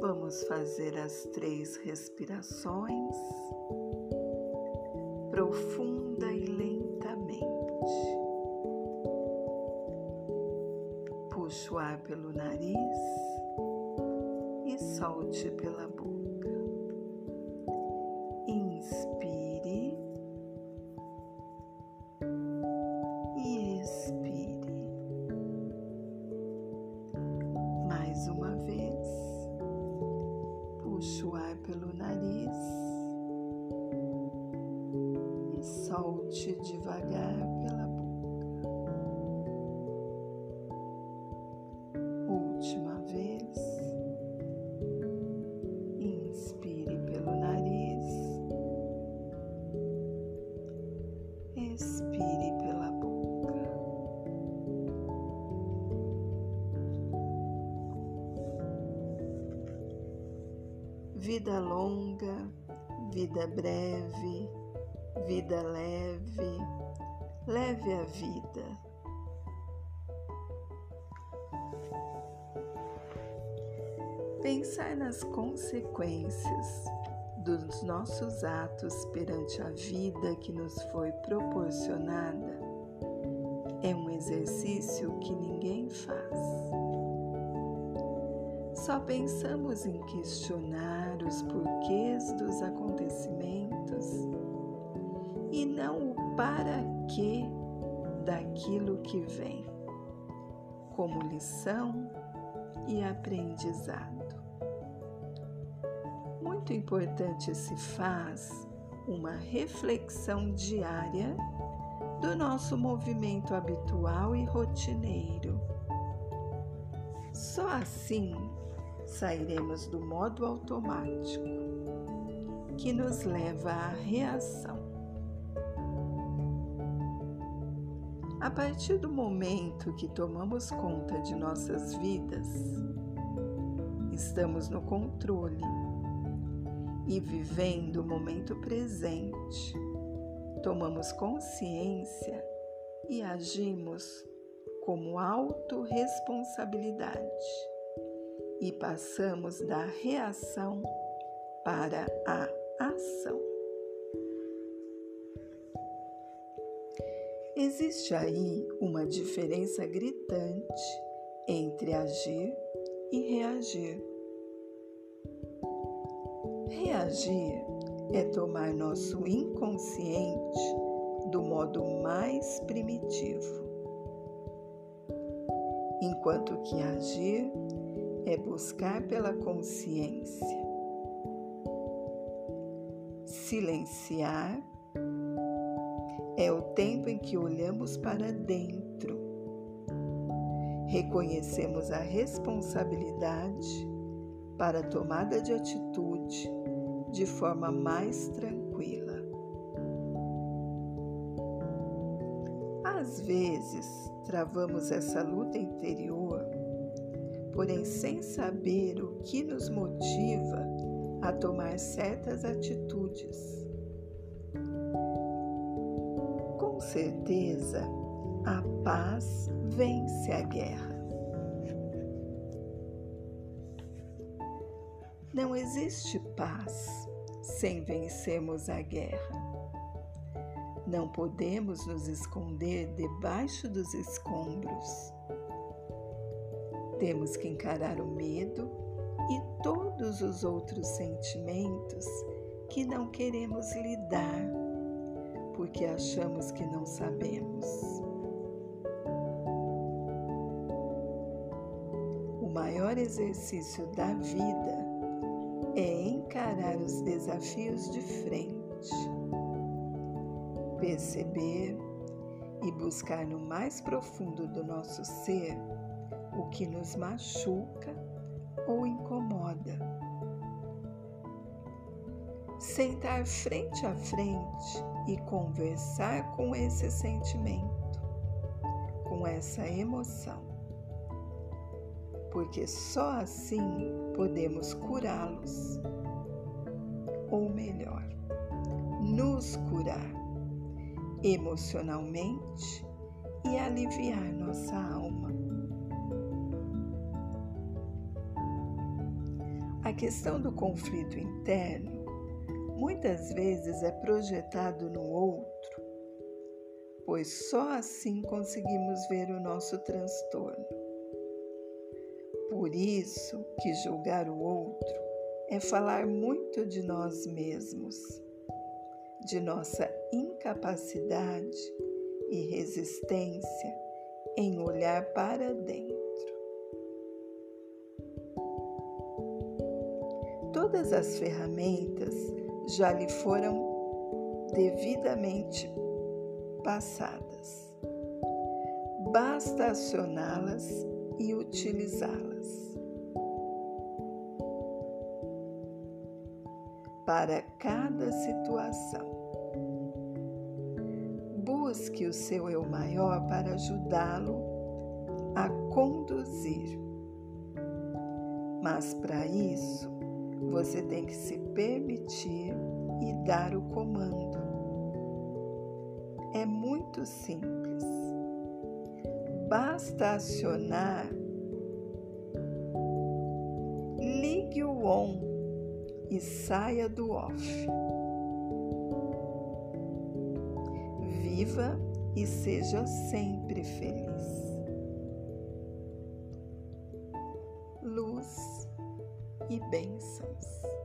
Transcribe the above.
Vamos fazer as três respirações profunda e lentamente. Puxe o ar pelo nariz e solte pela boca. Inspire e expire. Solte devagar pela boca. Última vez. Inspire pelo nariz. Expire pela boca. Vida longa, vida breve, vida leve, leve a vida. Pensar nas consequências dos nossos atos perante a vida que nos foi proporcionada é um exercício que ninguém faz. Só pensamos em questionar os porquês dos acontecimentos e não o para quê daquilo que vem, como lição e aprendizado. Muito importante se faz uma reflexão diária do nosso movimento habitual e rotineiro. Só assim sairemos do modo automático, que nos leva à reação. A partir do momento que tomamos conta de nossas vidas, estamos no controle e vivendo o momento presente, tomamos consciência e agimos como autorresponsabilidade e passamos da reação para a ação. Existe aí uma diferença gritante entre agir e reagir. Reagir é tomar nosso inconsciente do modo mais primitivo, enquanto que agir é buscar pela consciência. Silenciar é o tempo em que olhamos para dentro, reconhecemos a responsabilidade para a tomada de atitude de forma mais tranquila. Às vezes, travamos essa luta interior, porém sem saber o que nos motiva a tomar certas atitudes. Certeza, a paz vence a guerra. Não existe paz sem vencermos a guerra. Não podemos nos esconder debaixo dos escombros. Temos que encarar o medo e todos os outros sentimentos que não queremos lidar porque achamos que não sabemos. O maior exercício da vida é encarar os desafios de frente, perceber e buscar no mais profundo do nosso ser o que nos machuca ou incomoda. Sentar frente a frente e conversar com esse sentimento, com essa emoção, porque só assim podemos curá-los, ou melhor, nos curar emocionalmente e aliviar nossa alma. A questão do conflito interno muitas vezes é projetado no outro, pois só assim conseguimos ver o nosso transtorno. Por isso que julgar o outro é falar muito de nós mesmos, de nossa incapacidade e resistência em olhar para dentro. Todas as ferramentas já lhe foram devidamente passadas. Basta acioná-las e utilizá-las. Para cada situação. Busque o seu eu maior para ajudá-lo a conduzir. Mas para isso, você tem que se permitir e dar o comando. É muito simples. Basta acionar, ligue o on e saia do off. Viva e seja sempre feliz. Luz e bênçãos.